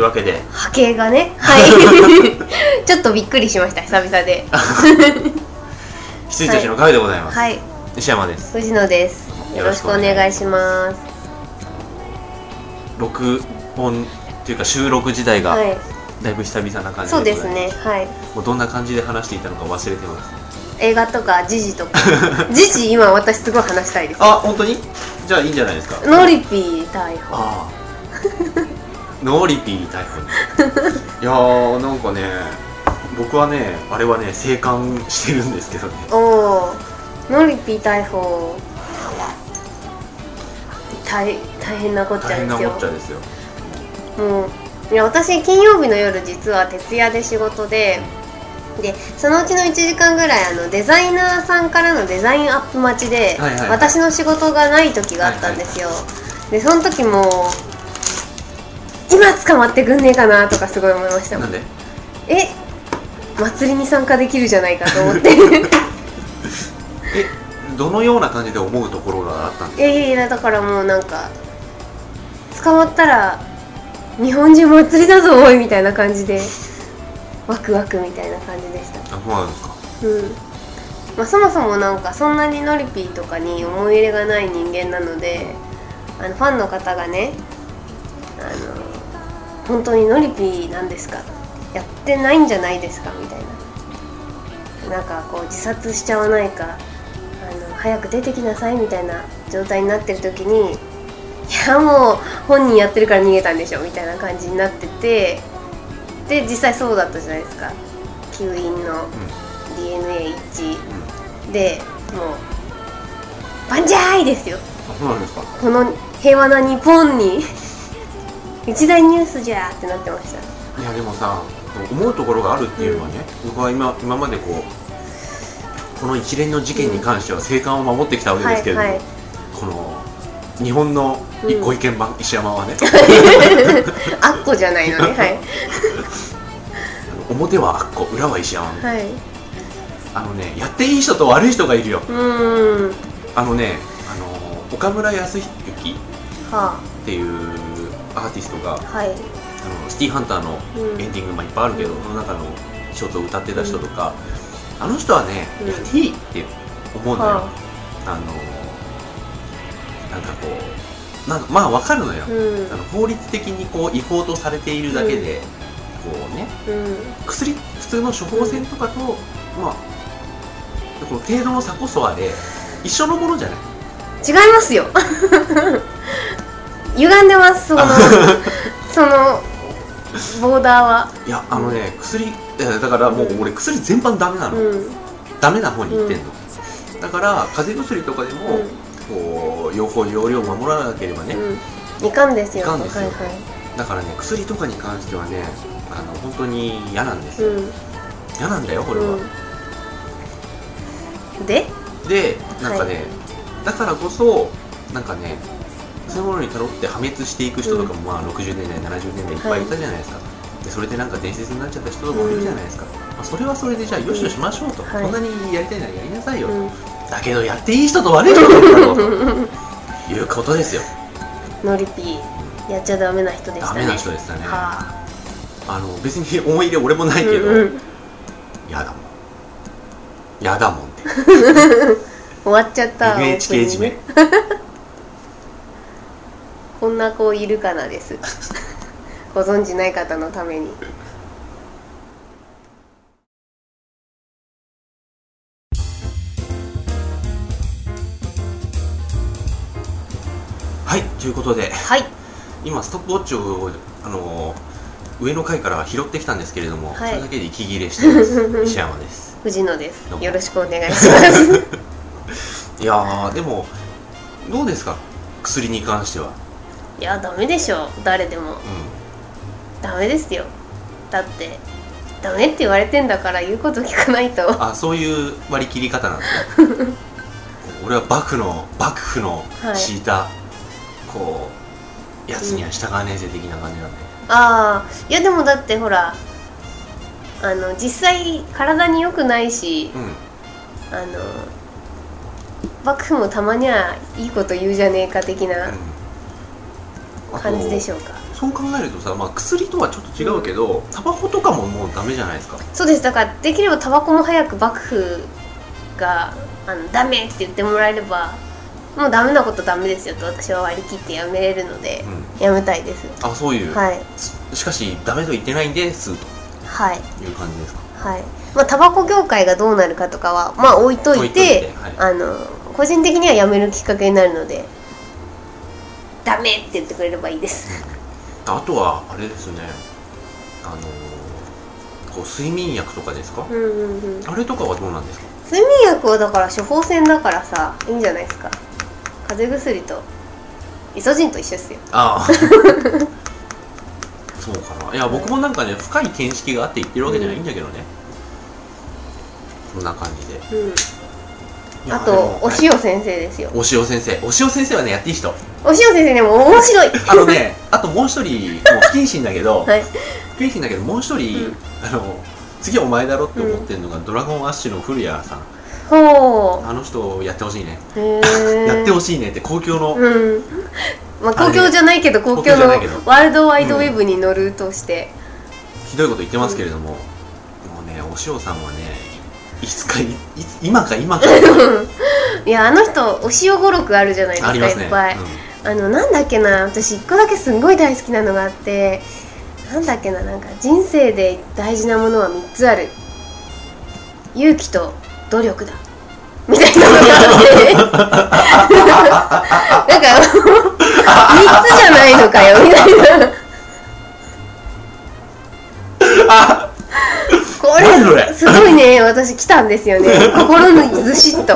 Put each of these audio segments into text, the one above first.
はいうわけで。波形がね。はい。ちょっとびっくりしました。久々で。羊たちの会でございます、はい。西山です。藤野です。よろしくお願いします。録音っていうか収録時代がはい。だいぶ久々な感じそうですね。はい。もうどんな感じで話していたのか忘れてます。映画とか時事とか。時事今私すごい話したいです。あ本当に？じゃあいいんじゃないですか。ノリピー逮捕ああノーリピー逮捕ねいやーなんかね僕はねあれはね静観してるんですけどね。おおノリピー逮捕。大大変なこっちゃ大変なですよこっちゃですよ。もういや私金曜日の夜実は徹夜で仕事ででそのうちの1時間ぐらいあのデザイナーさんからのデザインアップ待ちで、はいはいはい。私の仕事がない時があったんですよ、でその時も今捕まってくんねえかなとかすごい思いましたもなんんで？え祭りに参加できるじゃないかと思って。い えどのような感じで思うところがあったんですやいやいやだからもうなんか捕まったら日本中祭りだぞおいみたいな感じでワクワクみたいな感じでした。かあそうなんですか。うん。まあ、そもそもなんかそんなにノリピーとかに思い入れがない人間なのであのファンの方がねあの本当にノリピーなんですか？やってないんじゃないですか？みたいな。なんかこう自殺しちゃわないか？あの早く出てきなさいみたいな状態になってる時にいやもう本人やってるから逃げたんでしょ？みたいな感じになってて。で実際そうだったじゃないですか。吸引の DNA 一。致でもう「バンジャーイ!」ですよ。あそうなんですか。この平和な日本に一大ニュースじゃーってなってました。いやでもさ思うところがあるっていうのはね、僕は今今までこうこの一連の事件に関しては生還を守ってきたわけですけれども、はいはい。この日本のうんご意見番、石山はね。あっこじゃないのね はい。表はあっこ裏は石山。はい。あのねやっていい人と悪い人がいるよ。うーん。あのねあの岡村康之はっていうアーティストがあはい。あのシティーハンターのうん。エンディング、まあ、いっぱいあるけど、その中の一つを歌ってた人とか、あの人はね、うん。やっていいって思うんだよ、はあ。のなんかこうなんかまあわかるのよ、うん。あの法律的にこう違法とされているだけで、こうねうん。薬普通の処方箋とかと、まあこの程度の差こそあれ一緒のものじゃない？違いますよ歪んでますその そのボーダーは。いやあのね薬だからもう俺薬全般ダメなの、うん。ダメな方に行ってんの、だから風邪薬とかでも、こう用法用量を守らなければね、うん。いかんですよいかんですよ。はいはい。だからね薬とかに関してはねあの本当に嫌なんですよ、うん。嫌なんだよこれは、うん、で？でなんかね、はだからこそなんかねそういうものに頼って破滅していく人とかも、まあ60年代70年代いっぱいいたじゃないですか、でそれでなんか伝説になっちゃった人とかもいるじゃないですか、まあ、それはそれでじゃあよしとしましょうと、はいそんなにやりたいならやりなさいよ、うん。だけどやっていい人と悪い人だろうと。いうことですよ。ノリピーやっちゃダメな人でしたね。ダメな人でしたね。はあ。の別に思い入れ俺もなあいけど、うんうん。やだもんやだもんって終わっちゃった NHK 締めこんな子いるかなです。ご存知ない方のために。はいということではい。今ストップウォッチをあの上の階から拾ってきたんですけれども、はい。それだけで息切れしてます。石山です。藤野です。よろしくお願いします。いやーでもどうですか？薬に関してはいやダメでしょ。誰でも。うダメですよ。だってダメって言われてんだから言うこと聞かないと。んあそういう割り切り方なんですね俺は幕府の幕府のはい。敷いた、こうやつには従わねえぜ的な感じなんで、ああいやでもだってほらあの実際体に良くないしうん。あの幕府もたまにはいいこと言うじゃねえか的な感じでしょうか。そう考えるとさ、まあ、薬とはちょっと違うけど、タバコとかももうダメじゃないですか。そうです。だからできればタバコも早く幕府があのダメって言ってもらえればもうダメなことダメですよと私は割り切ってやめれるので、やめたいです。あそういう、はい。しかしダメと言ってないんですとはい。いう感じですか？はい。まあタバコ業界がどうなるかとかはまあ置いといて置いといてはい。あの個人的にはやめるきっかけになるのでダメって言ってくれればいいです。あとはあれですね。あのこう睡眠薬とかですか、うんうんうん。あれとかはどうなんですか？睡眠薬はだから処方箋だからさいいんじゃないですか。風邪薬とイソジンと一緒ですよ。ああ。そうかな。いや僕もなんかね深い見識があって言ってるわけじゃないんだけどね、そんな感じで。うんあとお塩先生ですよ。お塩先生。お塩先生はねやっていい人。お塩先生でも面白い。あのね あともう一人もう不謹慎だけど、はい。不謹慎だけどもう一人、うん。あの次お前だろって思ってるのが、ドラゴンアッシュの古谷さん。ほあの人やってほしいね、やってほしいねって公共の、うん。まあ公共じゃないけど公共のワールドワイドウェブに乗るとして、ひどいこと言ってますけれども、もうねお塩さんはねいつかい今か今か。いやあの人お塩語録あるじゃないですかね。いっぱい、あのなんだっけな私一個だけすんごい大好きなのがあって。なんだっけななんか人生で大事なものは3つある。勇気と努力だ。みたいなのがあって。なんか3つじゃないのかよみたいなそれ。れすごいね。私来たんですよね。心にずしっと。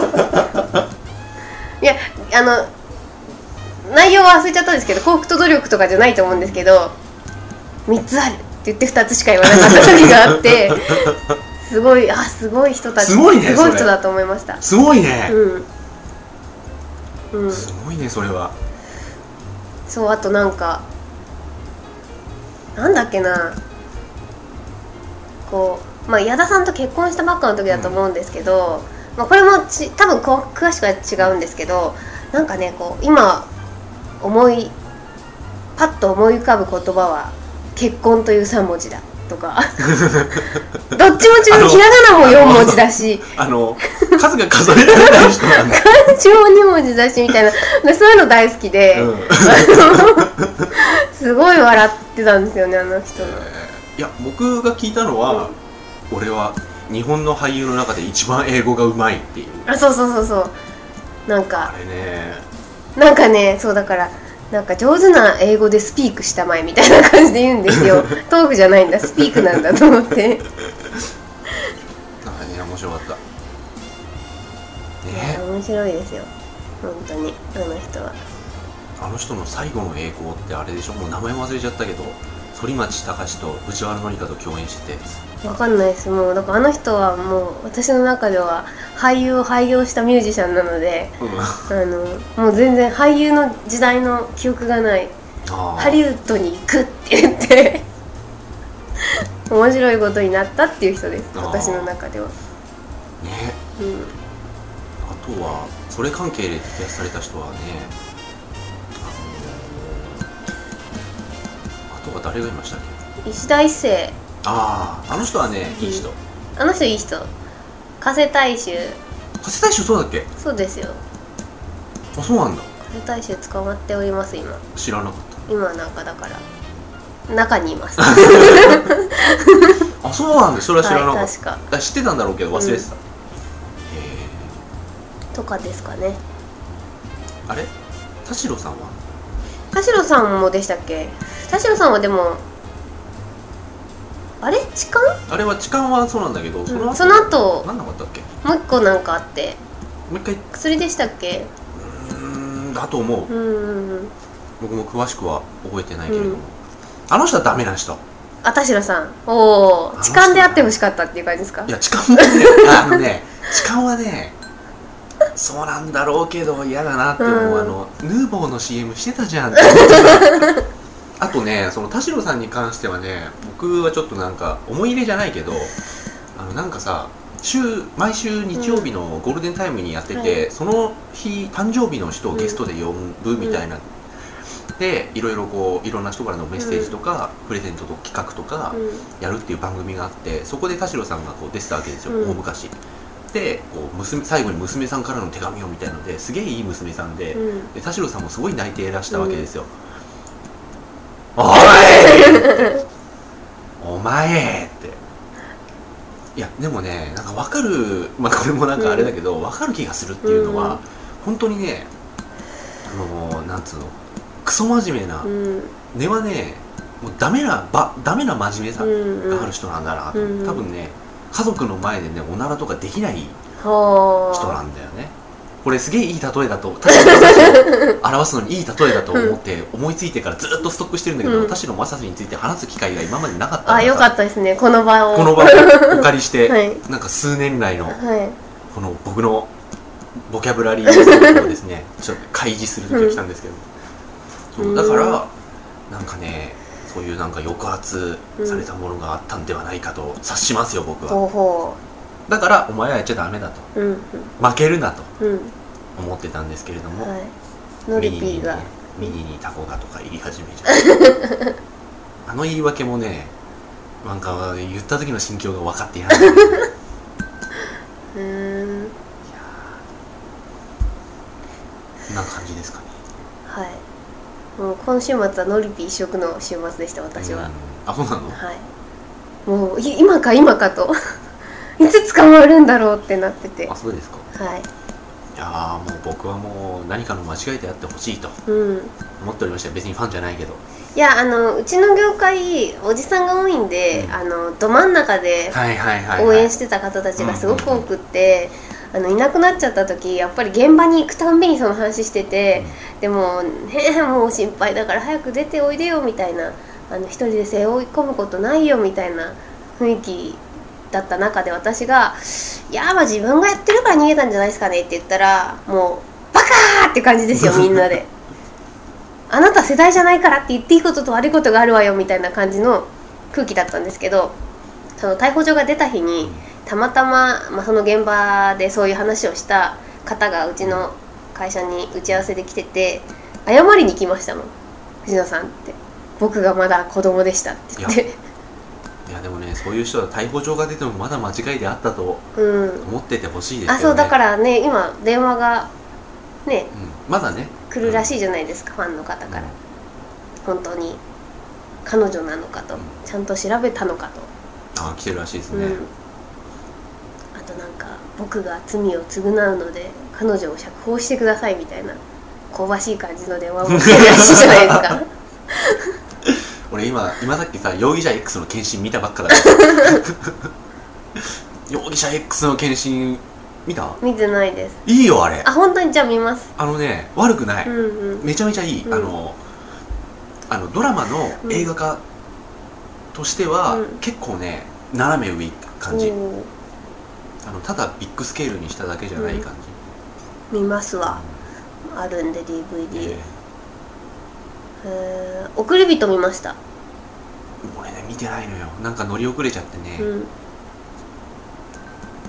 いやあの内容は忘れちゃったんですけど幸福と努力とかじゃないと思うんですけど3つあるって言って2つしか言わなかった時があって すごいあすごい人たちすごいねそれ。すごい人だと思いました。すごいね、うん。うん。すごいねそれは。そうあとなんかなんだっけな。こうまあ矢田さんと結婚したばっかの時だと思うんですけど、まあ、これもち多分こう詳しくは違うんですけどなんかねこう今思いパッと思い浮かぶ言葉は「結婚」という3文字だとか。どっちも違う。ひらがなも4文字だし。あの数が数えられない人なんだ、漢字も2文字だしみたいな。でそういうの大好きで、うん。すごい笑ってたんですよねあの人の。いや僕が聞いたのは、俺は日本の俳優の中で一番英語がうまいっていう。あそうそうそうそう。なんか。あれね。なんかねそうだからなんか上手な英語でスピークしたまえみたいな感じで言うんですよ。トークじゃないんだ。スピークなんだと思って。なんかね面白かった。ね。面白いですよ。本当に。あの人は。あの人の最後の栄光ってあれでしょ？もう名前忘れちゃったけど反町隆史と藤原紀香と共演しててわかんないです。もうだからあの人はもう私の中では俳優を廃業したミュージシャンなのでうん。あのもう全然俳優の時代の記憶がない。ハリウッドに行くって言って面白いことになったっていう人です。私の中では、ね。うん、あとはそれ関係で摘発された人はねあのあとは誰がいましたっけ？石田一世あああの人はねいい人。あの人いい人。加瀬大衆。加瀬大衆そうだっけ？そうですよ。あそうなんだ。加瀬大衆捕まっております今。知らなかっ今なんかだから。中にいます。た あそうなんだ。それは知らなかった、はい確か。あ知ってたんだろうけど忘れてた、へとかですかね。えあれ？田代さんは？田代さんもでしたっけ？田代さんはでもあれ？痴漢？あれは痴漢はそうなんだけどその後、その後何なかったっけ？もう一個なんかあって。もう一回。う薬でしたっけ？ーんだと思う。うんうんうん。僕も詳しくは覚えてないけれども、うん。あの人はダメな人。あ田代さん。おお痴漢であってほしかったっていう感じですか？いや痴漢もね あのね痴漢はねそうなんだろうけど嫌だなって思う、うん。あのヌーボーの CM してたじゃんって あとねその田代さんに関してはね僕はちょっとなんか思い入れじゃないけど あのなんかさ週毎週日曜日のゴールデンタイムにやってて、はその日誕生日の人をゲストで呼ぶみたいな。でいろいろこういろんな人からのメッセージとか、プレゼントと企画とかうん。やるっていう番組があってそこで田代さんがこう出てたわけですよ、うん。大昔。でこう娘最後に娘さんからの手紙をみたいのですげえいい娘さんで,、うん。で田代さんもすごい泣いていらしたわけですよ、おい！お前！って。いやでもねなんか分かる。まあこれもなんかあれだけど、分かる気がするっていうのは、うん。本当にねあのなんつうのクソ真面目な、うん。根はねもうダメなばダメな真面目さうんがある人なんだなと、うん。多分ね家族の前でねおならとかできないはあ。人なんだよねこれすげえいい例えだと田代正史を表すのにいい例えだと思って思いついてからずっとストックしてるんだけど、うん。田代正史について話す機会が今までなかったあよかったですね。この場を。この場をお借りし て、はい。なんか数年来のはい。この僕のボキャブラリーをですねちょっと開示する時が来たんですけど、そううん。だからなんかねそういうなんか抑圧されたものがあったんではないかと察しますよ僕は。ほうほだからお前はやっちゃダメだと。ううん。負けるなと思ってたんですけれども、はい。ノリピーが。ミニにタコがとか言い始めちゃう。あの言い訳もねなんか言った時の心境が分かっていない うーん。こんな感じですかね。はい。もう今週末はノリピー一色の週末でした私は、うん。あそうなの？はい。もうい今か今かといつ捕まるんだろうってなってて。あそうですか。はい。いやーもう僕はもう何かの間違いであってほしいと。うん。思っておりました別にファンじゃないけど。いやあのうちの業界おじさんが多いんで、うん。あのど真ん中で応援してた方たちがすごく多くって、あのいなくなっちゃった時やっぱり現場に行くたんびにその話してて、でもねもう心配だから早く出ておいでよみたいなあの一人で背負い込むことないよみたいな雰囲気だった中で私が「いやまあ自分がやってるから逃げたんじゃないですかね」って言ったらもう「バカー!」って感じですよ みんなで。あなた世代じゃないからって言っていいことと悪いことがあるわよみたいな感じの空気だったんですけどその逮捕状が出た日にたまたま、まあ、その現場でそういう話をした方がうちの会社に打ち合わせで来てて謝りに来ましたもん藤野さんって僕がまだ子供でしたって言ってでもねそういう人は逮捕状が出てもまだ間違いであったとうん。思っててほしいですよね。あそうだからね今電話がねうん、まだね。来るらしいじゃないですか、ファンの方から。本当に。彼女なのかと。うん。ちゃんと調べたのかと。あ来てるらしいですね、うん、あとなんか僕が罪を償うので彼女を釈放してくださいみたいな香ばしい感じの電話も来てるらしいじゃないですか 俺今今さっきさ容疑者 X の検診見たばっかだから 容疑者 X の検診見た？見てないです。いいよあれ。あ本当にじゃあ見ます。あのね悪くない、うんうん。めちゃめちゃいい、うん。あのあのドラマの映画化としては、うん。結構ね斜め上いく感じ、あのただビッグスケールにしただけじゃない感じ、見ますわ。あるんで DVD ええー送り人見ました。ー俺ね見てないのよ。なんか乗り遅れちゃってね、うん。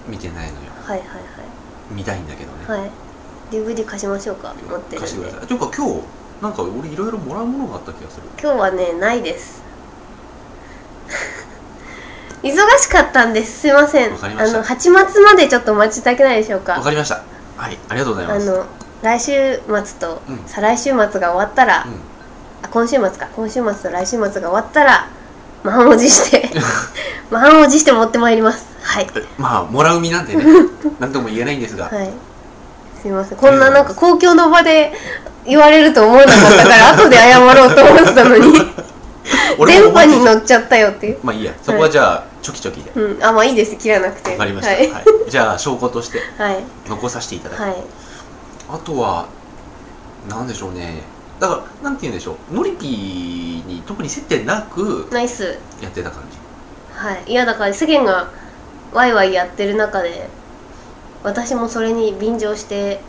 見てないのよ。はいはい見たいんだけどね、はい。はい DVD 貸しましょうか持ってる貸してんでください。というか今日なんか俺いろいろもらうものがあった気がする。今日はねないです。忙しかったんです。すいません。わかりました。あの8月までちょっとお待ちいただけないでしょうか。わかりました。はいありがとうございます。あの来週末とうん。再来週末が終わったら、うん。あ今週末か。今週末と来週末が終わったら満を持して満を持して持ってまいります。はい。まあもらう身なんでね 何とも言えないんですが、はい。すいません。こんななんか公共の場で言われると思わなかったから 後で謝ろうと思ってたのに。電波に乗っちゃったよっていう。まあいいや。そこはじゃあ、チョキチョキで。うん。あまあいいです。切らなくて。わかりました、ははい。いじゃあ証拠としてはい。残させていただき、はい。あとはなんでしょうねだからなんて言うんでしょう。ノリピーに特に接点なくナイス。やってた感じ。はい。いやだから世間がワイワイやってる中で私もそれに便乗して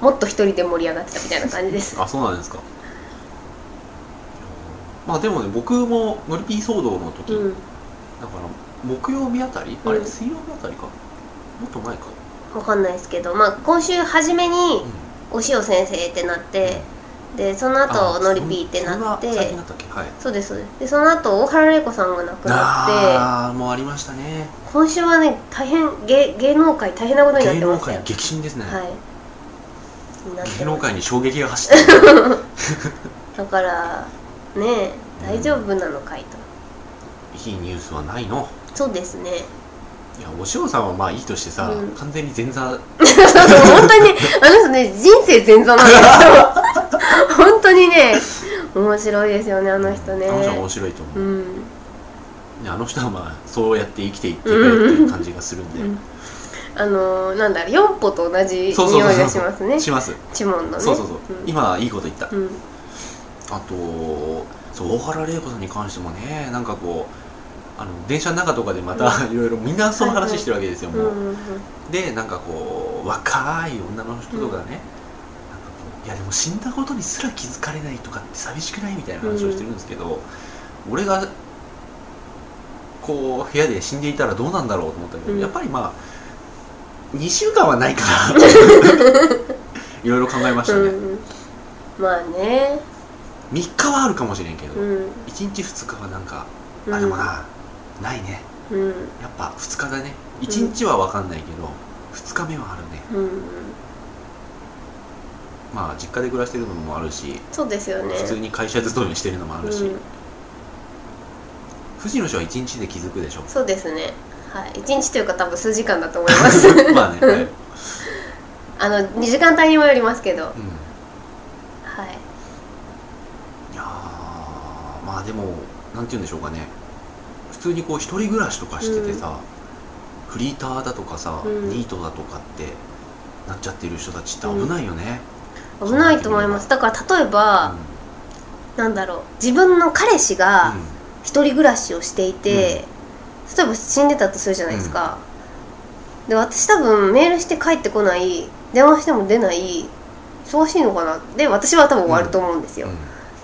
もっと一人で盛り上がってたみたいな感じです。あそうなんですか。まあでもね僕もノリピー騒動の時、うん。だから木曜日あたり、あれうん水曜日あたりか。もっと前か、わかんないですけどまあ今週初めにうお塩先生ってなってでその後あノリピーってなってそうですそうです。でその後大原玲子さんが亡くなってああもうありましたね。今週はね大変芸芸能界大変なことになっ芸能てましたよ界激震ですね、はい。芸能界に衝撃が走ってる。だからねえ大丈夫なのかいと。いいニュースはないの？そうですねいやお塩さんはまあいいとしてさ、うん。完全に前座。本当にあの人ね人生前座なんですよ。本当にね面白いですよねあの人ね。あの人は面白いと思う、うん。ねあの人はまあそうやって生きていってるっていう感じがするんで、うん。あのー、なんだろうヨンポと同じ匂いそうそうそう。そうがしますね。します。チモンのね。そうそうそう、ん。今いいこと言った、うん。あとそう大原玲子さんに関してもねなんかこうあの電車の中とかでまたいろいろみんなその話してるわけですよ、もう、うんう。んうんでなんかこう若い女の人とかね、いやでも死んだことにすら気づかれないとかって寂しくないみたいな話をしてるんですけど、俺がこう部屋で死んでいたらどうなんだろうと思ったけど、うん。やっぱりまあ2週間はないから いろいろ考えましたね、うんうん。まあね。3日はあるかもしれんけど、うん。1日2日はなんか、うん。あでもなないね。うん。やっぱ2日だね。1日は分かんないけど、2日目はあるね。うん。うんまあ実家で暮らしてるのもあるしそうですよね。普通に会社勤めしてるのもあるし、うん。藤野氏は1日で気づくでしょ？そうですね。はい。一日というか多分数時間だと思います。まあね、はい。うん、あの2時間帯にもよりますけど。はい。いやーまあでもなんて言うんでしょうかね普通にこう一人暮らしとかしててさ、フリーターだとかさ、うん。ニートだとかってなっちゃってる人たちって危ないよね、危ないと思います。だから例えば、なんだろう。自分の彼氏が一人暮らしをしていて、例えば死んでたとするじゃないですか、で私多分メールして帰ってこない電話しても出ない忙しいのかな。で私は多分終わると思うんですよ、うんう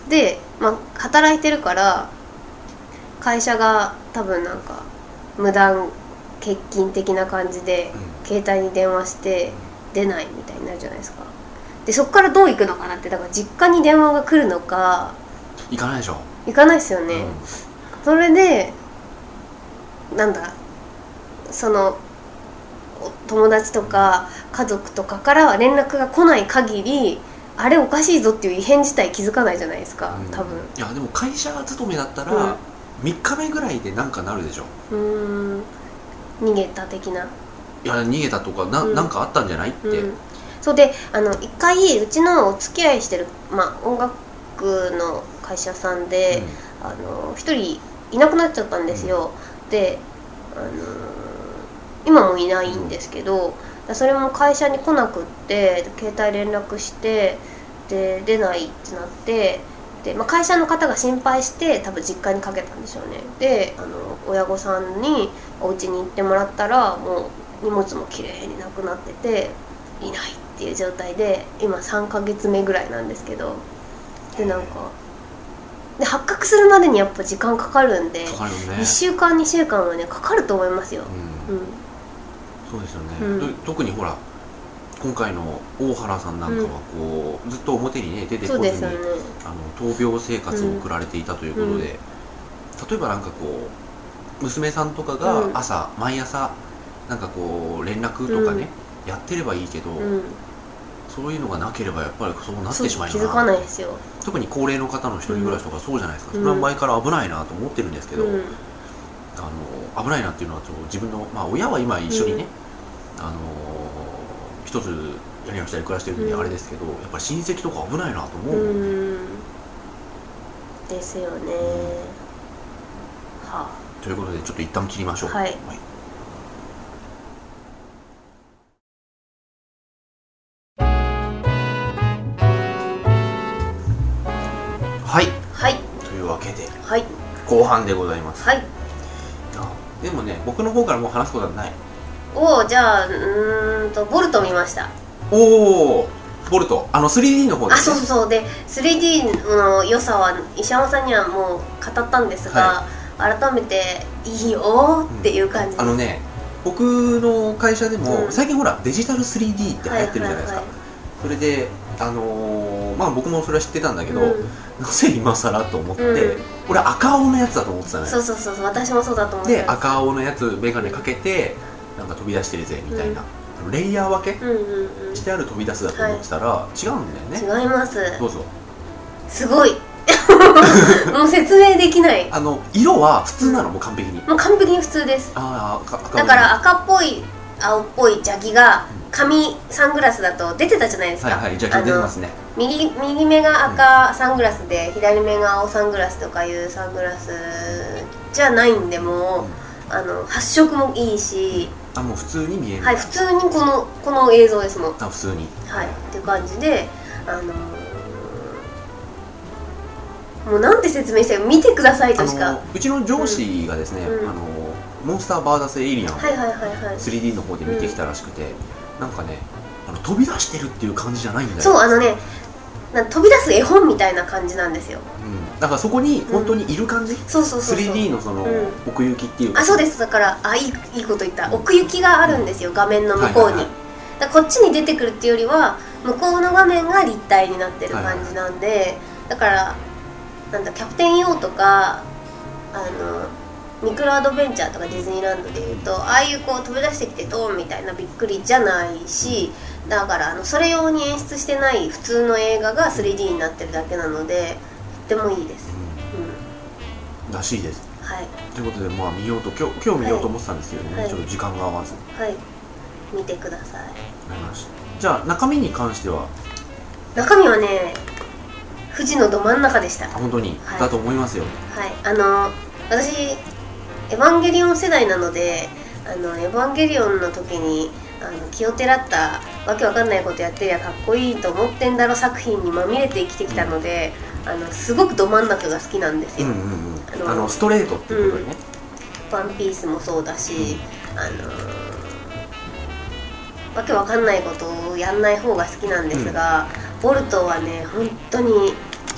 ん。で、まあ、働いてるから会社が多分なんか無断欠勤的な感じで、携帯に電話して出ないみたいになるじゃないですか。でそこからどう行くのかなってだから実家に電話が来るのか行かないでしょ、行かないですよね、うん。それでなんだそのお友達とか家族とかから連絡が来ない限りあれおかしいぞっていう異変自体気づかないじゃないですかうん。多分。いやでも会社勤めだったうん。ら3日目ぐらいでなんかなるでしょ。うーん。逃げた的な。いや逃げたとかな,、うん。なんかあったんじゃないって、うん、そうであの一回うちのお付き合いしてる、まあ、音楽の会社さんで、あの一人いなくなっちゃったんですよ、であの今もいないんですけど、それも会社に来なくって携帯連絡してで出ないってなってで、まあ、会社の方が心配して多分実家にかけたんでしょうね。であの親御さんにお家に行ってもらったらもう荷物もきれいになくなってていないっていう状態で今3ヶ月目ぐらいなんですけどでなんかで発覚するまでにやっぱ時間かかるんでかかるよね。1週間2週間はねかかると思いますよ、うん。うん、そうですよね、うん。と特にほら今回の大原さんなんかはこう、ずっと表にね出てこずに、ね。あの闘病生活を送られていたということで、例えばなんかこう娘さんとかうん。が朝、毎朝なんかこう連絡とかね、やってればいいけど、うん。そういうのがなければやっぱりそうなってしまい気づかないですよ、特に高齢の方の一人暮らしとかそうじゃないですか、うん。それは前から危ないなと思ってるんですけど、うん。あの危ないなっていうのは自分の、まあ、親は今一緒にね、あの一つ屋根の下で暮らしてるんでうん。あれですけど、やっぱり親戚とか危ないなと思う、うん。ですよね。はということでちょっと一旦切りましょう。はい。はい。あはい。というわけではい。後半でございます、はい。あでもね僕の方からもう話すことはないおおじゃあうーんとボルト見ました。おおボルト。あの 3D の方で、ね、あそうそうで 3D の良さは石山さんにはもう語ったんですが、改めていいよっていう感じです、あのね僕の会社でも、うん。最近ほらデジタル 3D って流行ってるじゃないですか、ははそれであのーまあ僕もそれは知ってたんだけど、うん。なぜ今更と思って、うん。俺赤青のやつだと思ってたのよ。そうそうそうそう私もそうだと思ってで赤青のやつ眼鏡かけてなんか飛び出してるぜみたいな、レイヤー分けうんうんうん。してある飛び出すだと思ってたら、違うんだよね。違います。どうぞ。すごい。もう説明できない。あの色は普通なの？もう完璧に。もう完璧に普通です。ああだから赤っぽい青っぽい邪気が髪サングラスだと出てたじゃないですか、はいはいじゃあ出てますね。右右目が赤サングラスで、左目が青サングラスとかいうサングラスじゃないんでもう、あの発色もいいし、あもう普通に見えるはい、普通にこのこの映像ですもんあ普通に。はいっていう感じであのーもうなんて説明して見てくださいあとしか。のうちの上司がですね、うん。あのモンスターバーダスエイリアンをはいはいはいはい。3D の方で見てきたらしくて、なんかねあの飛び出してるっていう感じじゃないんだよ。そうあのねな飛び出す絵本みたいな感じなんですよ。うん、だからそこに本当にいる感じ、そうそうそうそう。3D のその、うん。奥行きっていうか？あそうです。だからあいいいいこと言った。奥行きがあるんですよ画面の向こうに、はいはいこっちに出てくるっていうよりは向こうの画面が立体になってる感じなんで、だからなんだキャプテン EO とかあのミクロアドベンチャーとかディズニーランドでいうとああいうこう飛び出してきてドーンみたいなびっくりじゃないしだからあのそれ用に演出してない普通の映画が 3D になってるだけなのでとってもいいです、ううん。らしいです。ん、はい。ということでまあ見ようと今日今日見ようと思ってたんですけどね、はい。ちょっと時間が合わず。はい。見てください。じゃあ中身に関しては？中身はね富士のど真ん中でした。はい本当に？はい。だと思いますよ、あの私エヴァンゲリオン世代なのであのエヴァンゲリオンの時にあの気をてらったわけわかんないことやってりゃかっこいいと思ってんだろ作品にまみれて生きてきたのであのすごくど真ん中が好きなんですよ、うんうんうん。あのストレートっていうことでね、ワンピースもそうだし、あのーわけわかんないことをやんない方が好きなんですが、ボルトはね本当に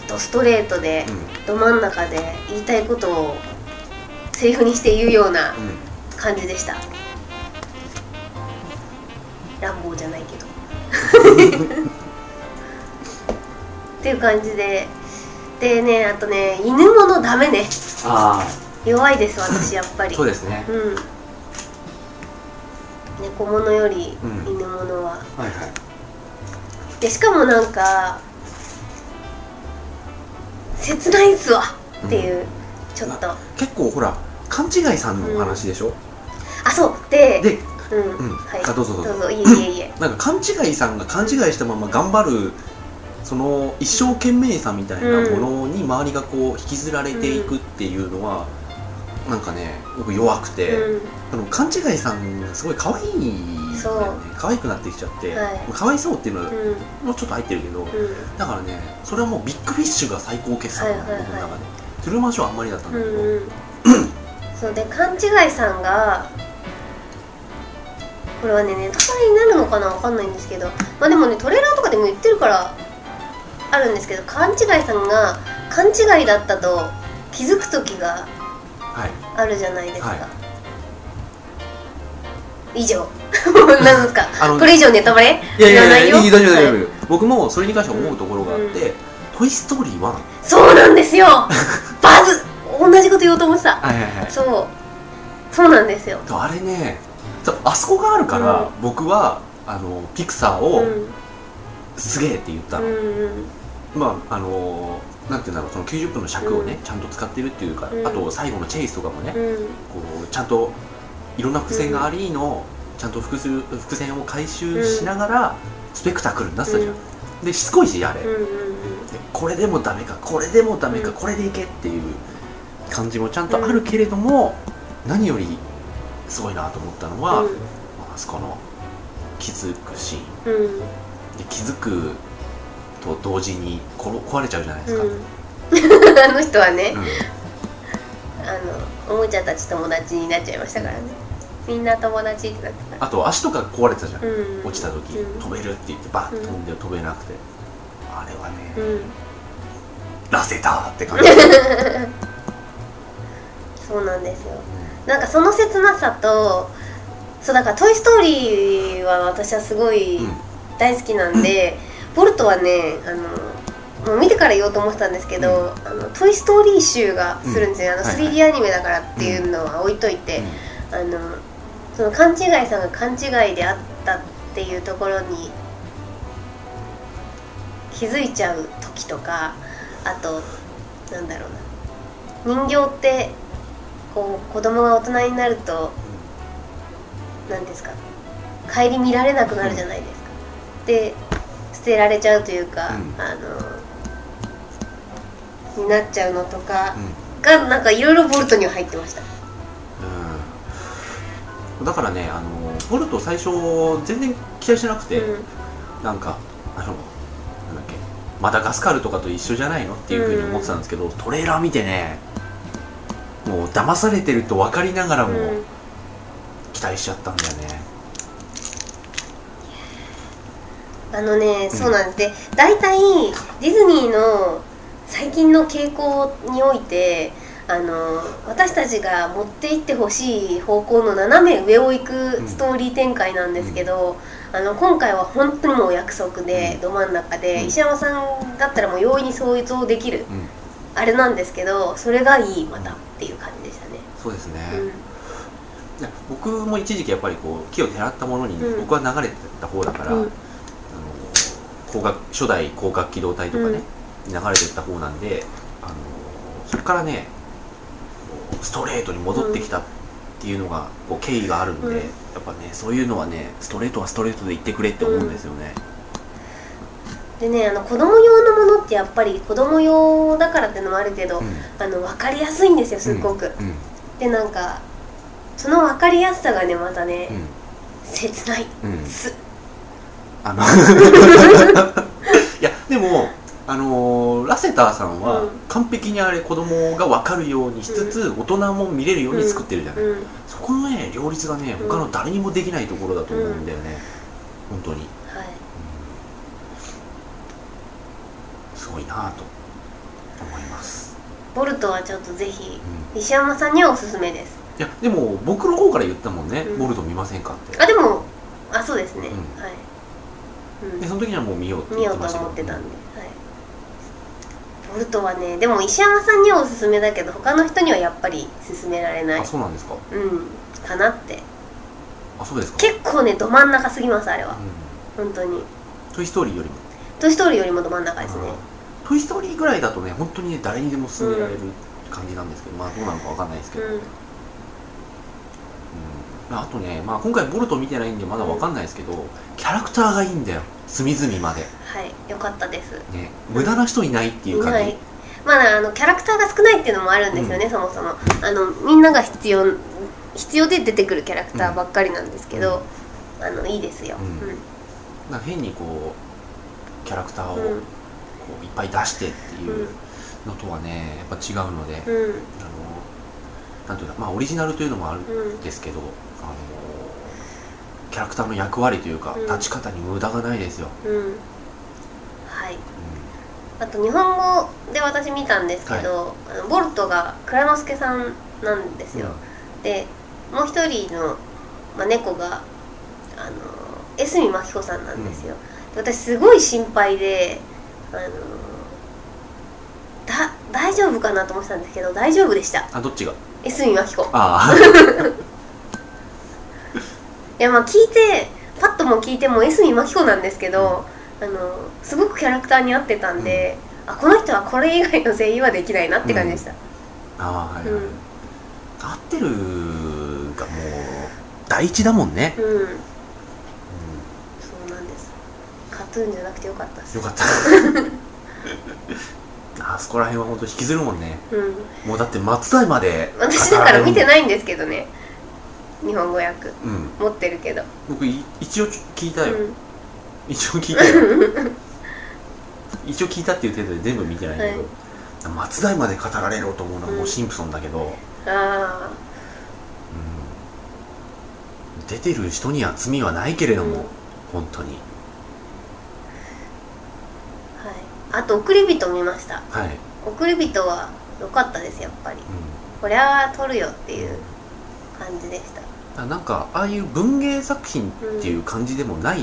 ドストレートで、うん。ど真ん中で言いたいことをセリフにして言うようなうん。感じでした。乱暴じゃないけど。っていう感じででねあとね犬物ダメね。あ弱いです私やっぱあり。そうですね。うん。猫物よりうん。犬物は、はいはい。でしかもなんか切ないっすわっていう、ちょっと。結構ほら勘違いさんのお話でしょ、あそう。ででうん、うん。はい。あどうぞどうぞ。どうぞ。いえいえいえ。なんか勘違いさんが勘違いしたまま頑張るその一生懸命さみたいなものに周りがこう引きずられていくっていうのは、なんかね僕弱くて、うん。あの勘違いさんがすごい可愛いんだよね。可愛くなってきちゃって、はい。可愛そうっていうのうんもちょっと入ってるけど、うん。だからねそれはもうビッグフィッシュが最高傑作なの、はいはいはい。僕の中で。トゥルーマンショーはあんまりだったんだけど、うんうん。そうで勘違いさんがこれはねネタバレになるのかなわかんないんですけどまあでもねトレーラーとかでも言ってるからあるんですけど勘違いさんが勘違いだったと気づく時がはい。あるじゃないですか、はい。以上。何ですか？あのこれ以上ネタバレ？いやいやいやいいよ？いい大丈夫大丈夫、はい。僕もそれに関して思うところがあって「トイ・ストーリー1」は。そうなんですよ！バズ！同じこと言おうと思ってた。いはいはい。そう。そうなんですよ。あれねあそこがあるから、僕はあのピクサーをうんすげえって言ったの、うんうん。まああのなんていうんだろうその90分の尺をね、うん。ちゃんと使ってるっていうか、うん。あと最後のチェイスとかもね、うん。こうちゃんといろんな伏線がありの、ちゃんと伏す伏線を回収しながら、スペクタクルになってたじゃん、でしつこいしあれ、うんうんでこれでもダメかこれでもダメか、うん。これでいけっていう感じもちゃんとあるけれども、何よりすごいなと思ったのは、うん。あそこの気づくシーンで気づくと同時に壊れちゃうじゃないですか、うん。あの人はねうん。あのおもちゃたち友達になっちゃいましたからね。みんな友達ってなってた。あと足とか壊れてたじゃん、うん。落ちた時、うん。飛べるって言ってバッと飛んで飛べなくて、あれはね、うん。ラセターって感じ、そうなんですよ。なんかその切なさとそうだから「トイ・ストーリー」は私はすごいうん大好きなんで、ボルトはねあのもう見てから言おうと思ってたんですけど「あのトイ・ストーリー」集がするんですよ、あのうんはいはい 3D アニメだからっていうのは置いといて、あのその勘違いさんが勘違いであったっていうところに気づいちゃう時とかあとなんだろうな。人形ってこう子供が大人になると何ですか顧みられなくなるじゃないですか。で捨てられちゃうというか、うん。あのになっちゃうのとかうん。がなんかいろいろボルトには入ってました。うん。だからねあのボルト最初全然期待してなくて、うん。なんかあのなんだっけマダガスカルとかと一緒じゃないのっていうふうに思ってたんですけど、トレーラー見てねもう騙されてると分かりながらもうん。期待しちゃったんだよね、あのね、そうなんですで大体ディズニーの最近の傾向においてあの私たちが持っていってほしい方向の斜め上を行くストーリー展開なんですけど、あの今回は本当にもうお約束で、うん。ど真ん中で、うん。石山さんだったらもう容易に想像できるうん。あれなんですけどそれがいいまたっていう感じでしたね。そうですね、僕も一時期やっぱりこう木をてらったものにうん。僕は流れてた方だから、うん光学初代広角機動隊とかね、流れてった方なんであのそこからねストレートに戻ってきたっていうのがこう経緯があるんで、うん。やっぱねそういうのはねストレートはストレートで言ってくれって思うんですよね、でねあの子供用のものってやっぱり子供用だからっていうのもあるけど、うん。あの分かりやすいんですよすっごく。うん。でなんかその分かりやすさがねまたね、うん。切ない。うん。すあの。いやでもあのーラセターさんはうん。完璧にあれ子供が分かるようにしつつ、大人も見れるように作ってるじゃない、うん。そこのね両立がねうん。他の誰にもできないところだと思うんだよね、本当に。はい。すごいなぁと思います、ボルトはちょっとぜひうん。石山さんにはおすすめです。いやでも僕の方から言ったもんね、うん。ボルト見ませんかって。あでもあそうですね、うん。はい、でその時にはもう見ようって見ようと思ってたんで、はい、ボルトはねでも石山さんにはおすすめだけど他の人にはやっぱり勧められない。あそうなんですか。うん。かなって。あそうですか。結構ねど真ん中すぎますあれは。うん。本当に。トイ・ストーリーよりも「トイ・ストーリー」よりもど真ん中ですね。トイ・ストーリーぐらいだとね本当にね誰にでも勧められる感じなんですけど、まあどうなのかわかんないですけど、うんあ、あとね、まあ、今回ボルト見てないんでまだわかんないですけど、キャラクターがいいんだよ。隅々まで。はいよかったです。ね無駄な人いないっていう感じ、はい。まああのキャラクターが少ないっていうのもあるんですよね、そもそも。あのみんなが必要必要で出てくるキャラクターばっかりなんですけど、あのいいですよ、うん。うん。な変にこうキャラクターをこうん。ういっぱい出してっていうのとはねやっぱ違うので、あのうんなんていうかまあオリジナルというのもあるうんんですけど、キャラクターの役割というか、うん。立ち方に無駄がないですよ、うん。はい。あと日本語で私見たんですけど、あのボルトが蔵之介さんなんですよ、でもう一人の、まあ、猫があの江角真紀子さんなんですよ、で私すごい心配であのだ大丈夫かなと思ってたんですけど大丈夫でした。あどっちが？江角真紀子。ああ いやまあ聞いてパッとも聞いても江角真紀子なんですけど、あのすごくキャラクターに合ってたんで、あこの人はこれ以外の声優はできないなって感じでした、ああはい、はい。うん。合ってるがもう第一だもんね、うん、うそうなんです。カトゥーンじゃなくてよかったです。ん、よかった。あそこら辺は本当引きずるもんね。うん。もうだって松代まで私だから見てい、ないんですけどね日本語訳うん、持ってるけど、僕い一応聞いたよ、うん、一応聞いたよ。一応聞いたっていう程度で全部見てないけど、松代まで語られろと思うのはもうシンプソンだけど、あうん。出てる人には罪はないけれども、うん。本当に。あはい。あと送り人見ました。はい、送り人は良かったですやっぱり。うん。こりゃあ撮るよっていう感じでした。あなんかああいう文芸作品っていう感じでもない？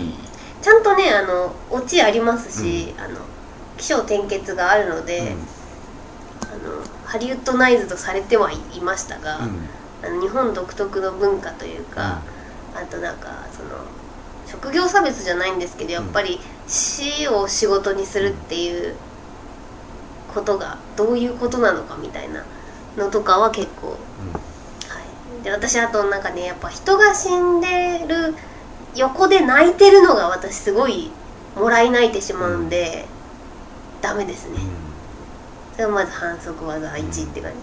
ちゃんとねあのオチありますし、あの起承転結があるので、うん。あのハリウッドナイズとされてはいましたが、うん。あの日本独特の文化というか、あとなんかその職業差別じゃないんですけどやっぱり死を仕事にするっていうことがどういうことなのかみたいなのとかは結構はい、で私あとなんかねやっぱ人が死んでる横で泣いてるのが私すごいもらい泣いてしまうんで、ダメですね。うん。うんそれはまず反則技1って感い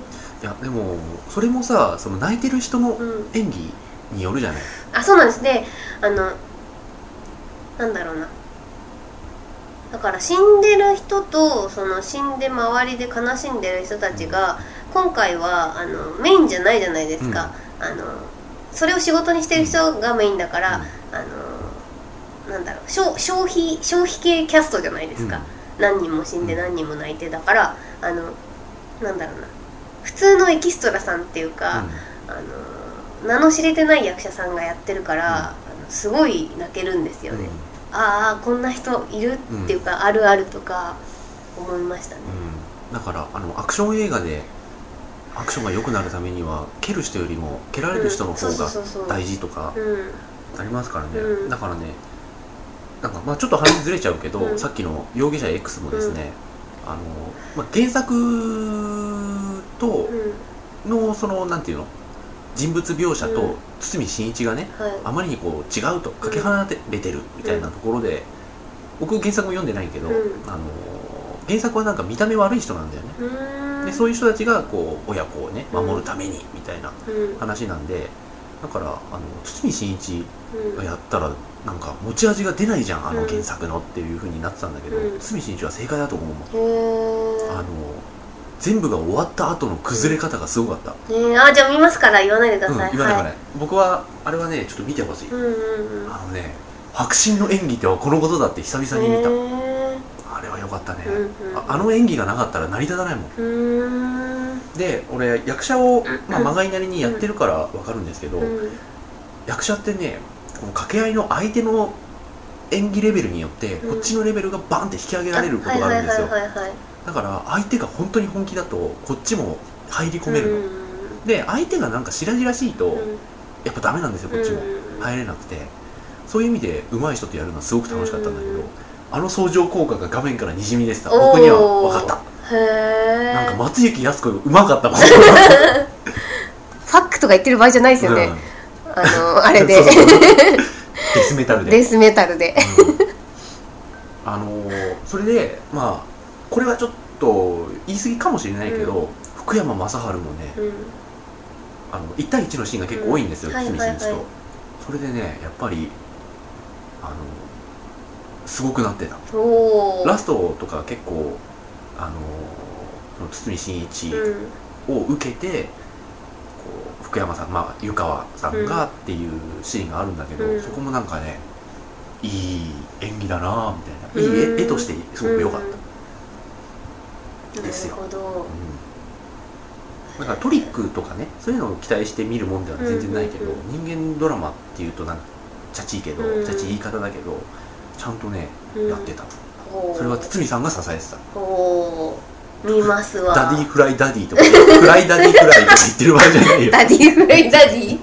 やでもそれもさその泣いてる人のじ、うん。演技によるじゃない、あそうなんです。であのなんだろうな。だから死んでる人とその死んで周りで悲しんでる人たちが今回はあのメインじゃないじゃないですか、あのそれを仕事にしてる人がメインだから、あのなんだろう消消費消費系キャストじゃないですか、何人も死んで何人も泣いてだからあのなんだろうな。普通のエキストラさんっていうか、あの名の知れてない役者さんがやってるから、あのすごい泣けるんですよね、ああこんな人いるっていうか、あるあるとか思いましたね、うん。だからあのアクション映画でアクションが良くなるためには蹴る人よりも蹴られる人の方が大事とかうん。ありますからね、うん。だからねなんかまあちょっと話ずれちゃうけど、うん。さっきの「容疑者 X」もですね、あのまあ、原作とうんのそのなんていうの人物描写とうん。堤真一がねはい。あまりにこう違うとかけ離れてるみたいなところで、僕原作も読んでないけど、うん。あの原作はなんか見た目悪い人なんだよね、でそういう人たちがこう親子をね守るためにみたいなうん。話なんでだからあの堤真一うん。がやったらなんか持ち味が出ないじゃんあのうん。原作のっていう風になってたんだけど、うん。堤真一は正解だと思うあの全部が終わった後の崩れ方がすごかった、えー、あじゃあ見ますから言わないでくうん、ださい、言わない言わない。は僕はあれはねちょっと見てほしい、い、うんうんうん。あのね迫真の演技ってはこのことだって久々に見た、かったね、うんうん。ああの演技がなかったら成り立たないもん。で俺役者を、まあ、いなりにやってるから分かるんですけど、うん。役者ってねこの掛け合いの相手の演技レベルによって、うん。こっちのレベルがバンって引き上げられることがあるんですよ。だから相手が本当に本気だとこっちも入り込めるの、うん。で相手がなんか白々しいと、うん。やっぱダメなんですよこっちも、うん。入れなくて。そういう意味で上手い人とやるのはすごく楽しかったんだけど、うんあの相乗効果が画面からにじみ出てた。僕には分かった。へえなんか松雪靖子が上手かったもん。ファックとか言ってる場合じゃないですよね、あのあれで。そうそうそう。デスメタルで。デスメタルで。うん。あのーそれでまあこれはちょっと言い過ぎかもしれないけど、う福山雅治もねうん。あの1対1のシーンが結構多いんですよ、うん。はと、はいはい。それでねやっぱりあのすごくなってた。ラストとか結構あの堤真一うん。を受けて、こう福山さんまあ湯川さんがっていうシーンがあるんだけど、うん。そこもなんかねいい演技だなみたいな。いいうん。絵絵としてすごく良かった、ですよ。なるほど。うん。だからトリックとかねそういうのを期待して見るもんでは全然ないけど、うん人間ドラマっていうとなんかチャチいけど、うん。チャチい言い方だけどちゃんとね、うん。やってたそれは堤さんが支えてた。見ますわ。ダディフライダディとかフライダディフライとか言ってる場合じゃないよ。ダディフライダディ。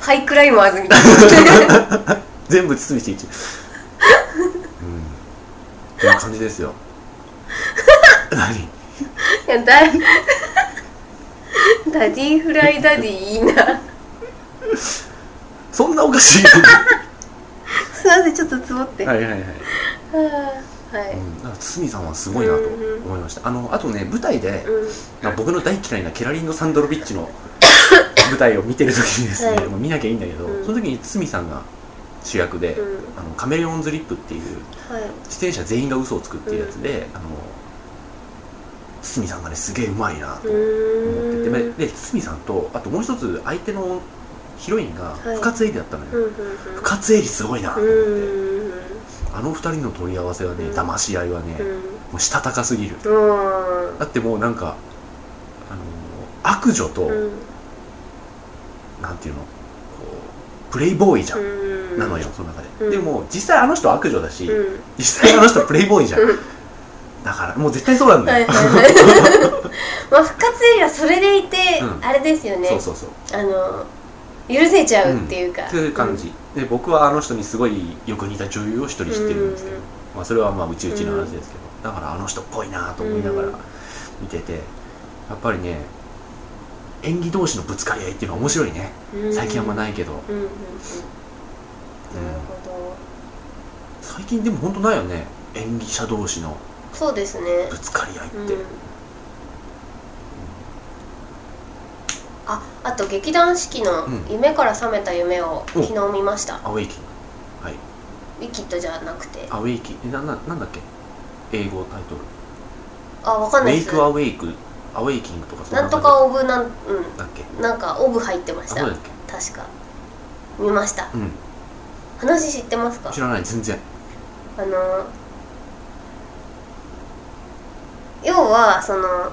ハイクライマーズみたいな。全部堤真一うん。っていう感じですよ。何いやだダディフライダディいいな。そんなおかしいすいませんちょっとつぼって、はいはいはい、はい、うん、だから堤さんはすごいなと思いました。あのあとね舞台で、うん。まあ、僕の大嫌いなケラリンド・サンドロビッチの 舞台を見てる時にですね、はい。見なきゃいいんだけど、うん。その時に堤さんが主役で、うん。あのカメレオンズリップっていうはい。出演者全員が嘘をつくっていうやつで、あの堤さんがねすげえうまいなとう思ってて、で堤さんとあともう一つ相手のヒロインがはい。深津絵里だったのよ、深津絵里すごいなと思って、うんあの二人の取り合わせはね、うん。騙し合いはね、うん。もうしたたかすぎる。うんだってもうなんかあの悪女と、うん。なんていうのこプレイボーイじゃん、うん。なのよその中で、うん。でも実際あの人悪女だし、うん。実際あの人プレイボーイじゃん。うん。だからもう絶対そうなんだよ、まあ復活エリはそれでいて、うん。あれですよね。そうそうそう。あの許せちゃうっていうか、そういう感じ、で僕はあの人にすごいよく似た女優を一人知ってるんですけど、うん。まあ、それはまあうちうちの話ですけど、だからあの人っぽいなと思いながらうん見てて。やっぱりね演技同士のぶつかり合いっていうのは面白いね。うん。最近あんまないけど、うんうん。うん。なるほど。最近でも本当ないよね。演技者同士のそうですね。ぶつかり合いって、うんああと劇団四季のうん「夢から覚めた夢」をお。昨日見ました、アウェイキングはい。ウィキッドじゃなくて。アウェイキングなななんだっけ？英語タイトル。あわかんないです。メイクアウェイクアウェイキングとかそなんと感かオブなんうじだっけ？んなんかオブ入ってました。だっけ？確か。見ました。うん。話知ってますか？知らない。全然。あの要はその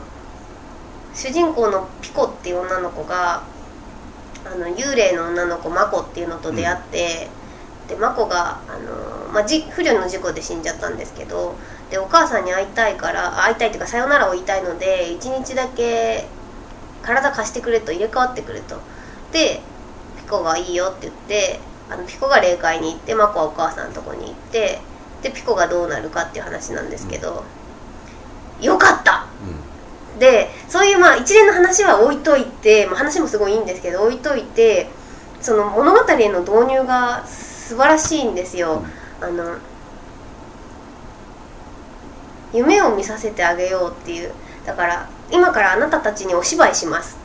主人公のピコっていう女の子があの幽霊の女の子マコっていうのと出会って、でマコがあの、まあ、じ不慮の事故で死んじゃったんですけどでお母さんに会いたいからあ会いたいっていうかさよならを言いたいので一日だけ体貸してくれと入れ替わってくれと。でピコがいいよって言ってあのピコが霊界に行ってマコはお母さんのとこに行ってでピコがどうなるかっていう話なんですけど、よかった！うでそういうまあ一連の話は置いといて、まあ、話もすごいいいんですけど置いといてその物語への導入が素晴らしいんですよ、あの夢を見させてあげようっていう。だから今からあなたたちにお芝居します。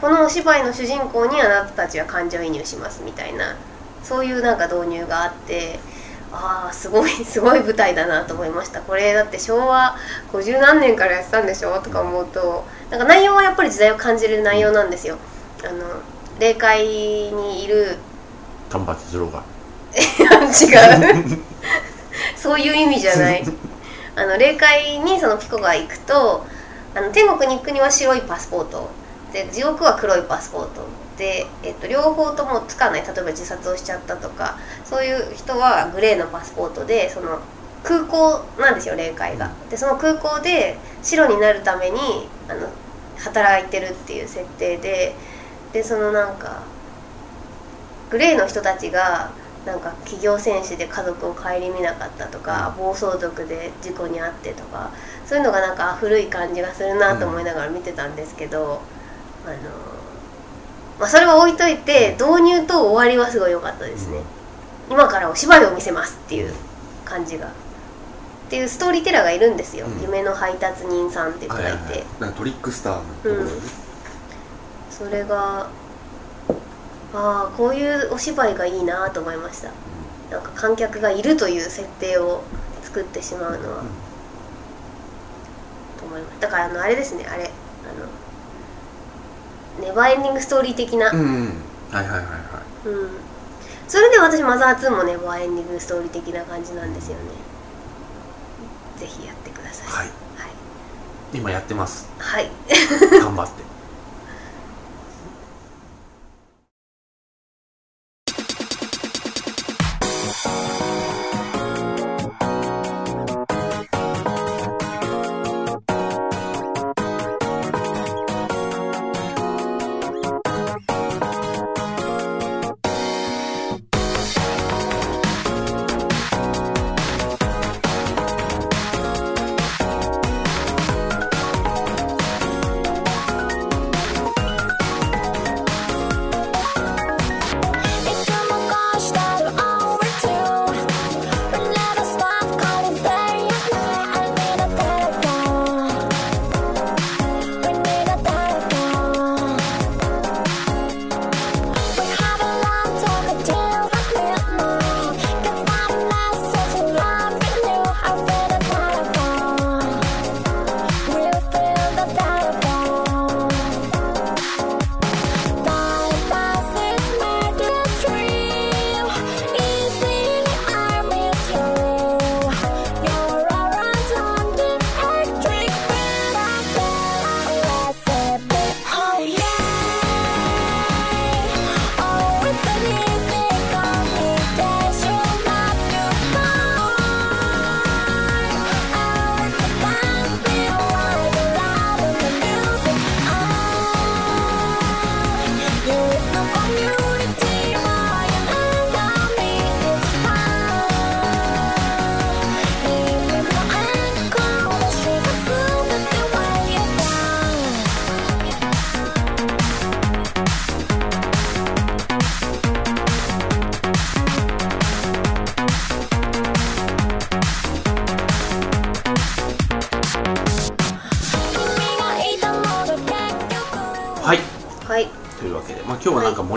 このお芝居の主人公にあなたたちは感情移入しますみたいなそういうなんか導入があってああすごいすごい舞台だなと思いました。これだって昭和50何年からやってたんでしょとか思うとなんか内容はやっぱり時代を感じる内容なんですよ。あの霊界にいるん丹波哲郎が。違う。そういう意味じゃない。あの霊界にそのピコが行くとあの天国に行くには白いパスポート。で地獄は黒いパスポートで、えっと、両方ともつかない例えば自殺をしちゃったとかそういう人はグレーのパスポートでその空港なんですよ霊界が。でその空港で白になるためにあの働いてるっていう設定ででそのなんかグレーの人たちがなんか企業戦士で家族を顧みなかったとか暴走族で事故に遭ってとかそういうのがなんか古い感じがするなと思いながら見てたんですけど、あのまあ、それは置いといて導入と終わりはすごい良かったです。ね、今からお芝居を見せますっていう感じが。っていうストーリーテラーがいるんですよ、うん。夢の配達人さんっていう人がいて、なんかトリックスターのところでね、それがああこういうお芝居がいいなと思いました。なんか観客がいるという設定を作ってしまうのは、と思いますだからあのあれですね。あれあのネバーエンディングストーリー的な、うん、うん。うん、はいはいはいはい。うん。それで私マザー2もネバーエンディングストーリー的な感じなんですよね。ぜひやってください。はい。今やってます。はい、はい。頑張って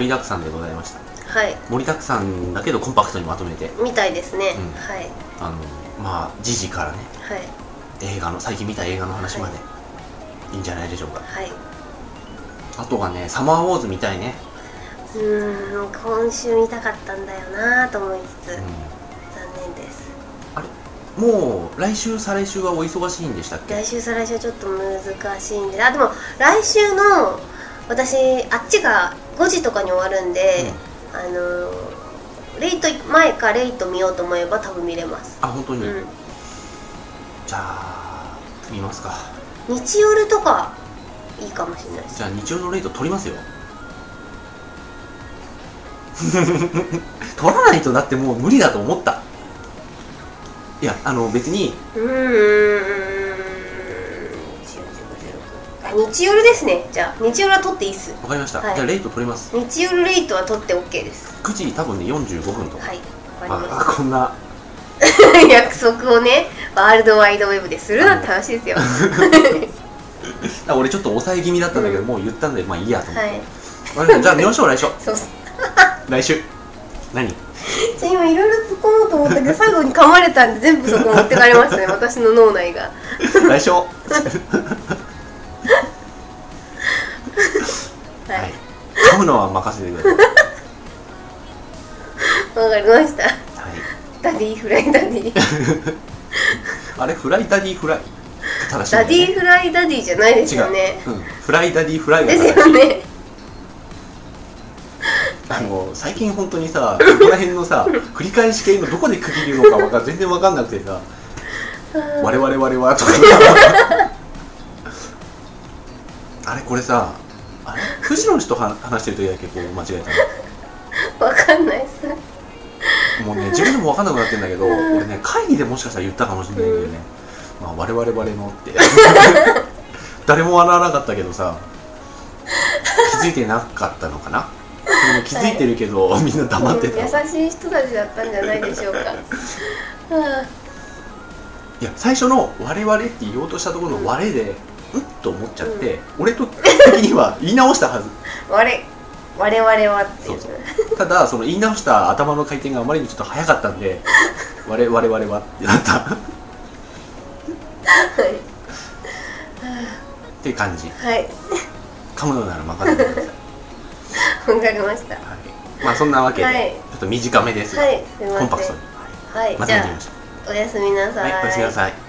りだくさんでございました、はい。盛りだくさんだけどコンパクトにまとめて。みたいですね、うん。はい。あのまあ時事からね。はい。映画の最近見た映画の話まで、、はいいんじゃないでしょうか。はい。あとはねサマーウォーズ見たいね、うーん今週見たかったんだよなと思いつつ、うん。残念です。あれ？もう来週再来週はお忙しいんでしたっけ？来週再来週はちょっと難しいんであでも来週の私あっちが5時とかに終わるんで、あのレイト前かレイト見ようと思えば多分見れます。あ本当に、うん。じゃあ見ますか。日夜とかいいかもしれないです。じゃあ日曜のレート取りますよ。取らないとだってもう無理だと思った。いやあの別にうーんあ日夜ですね。じゃあ日夜は撮っていいっす。わかりました、はい。じゃあレート取ります。日夜レイトは撮って OK です。9時多分ね45分と。か、はい。あこんな。約束をねワールドワイドウェブでするなって話ですよ。は あ俺ちょっと抑え気味だったんだけど、もう言ったんでまあいいやと思って、い。わかりました。じゃあ見ましょう。来 週そう来週。何？じゃあ今いろいろ突っ込もうと思ったけど最後に噛まれたんで全部そこ持ってかれましたね。私の脳内が。来週ははい。い噛むのは任せてください。わかりました。はい。ダディフライダディ。あれフライダディフライ？正しいんだダディフライダディじゃないです違う、よね。う。ん、フライダディフライがです正しいよねあの最近本当にさ ここら辺のさ繰り返し系のどこで区切るのかわか全然わかんなくてさ我々我々とか。あれこれさあれ藤野の人は話してる時だけこう間違えたわかんないっす。のもうね自分でもわかんなくなってんだけど俺ね会議でもしかしたら言ったかもしれないんだよね、まあ、我々我々のって。誰も笑わなかったけどさ気づいてなかったのかな？でも気づいてるけど、みんな黙ってた、うん優しい人たちだったんじゃないでしょうか。はいや最初の「我々」って言おうとしたところの「我」でうんと思っちゃって、俺と的には言い直したはず。あ我我々はっていう。ただその言い直した頭の回転があまりにちょっと早かったんで「我々々は」ってなった。っていう感じ。はい。噛むのなら任せてください、わかりました。はい、まあそんなわけで、はい。ちょっと短めです。が、はい。コンパクトに。はい。まとめてみましあおやすみなたさい。はいおやすみなさい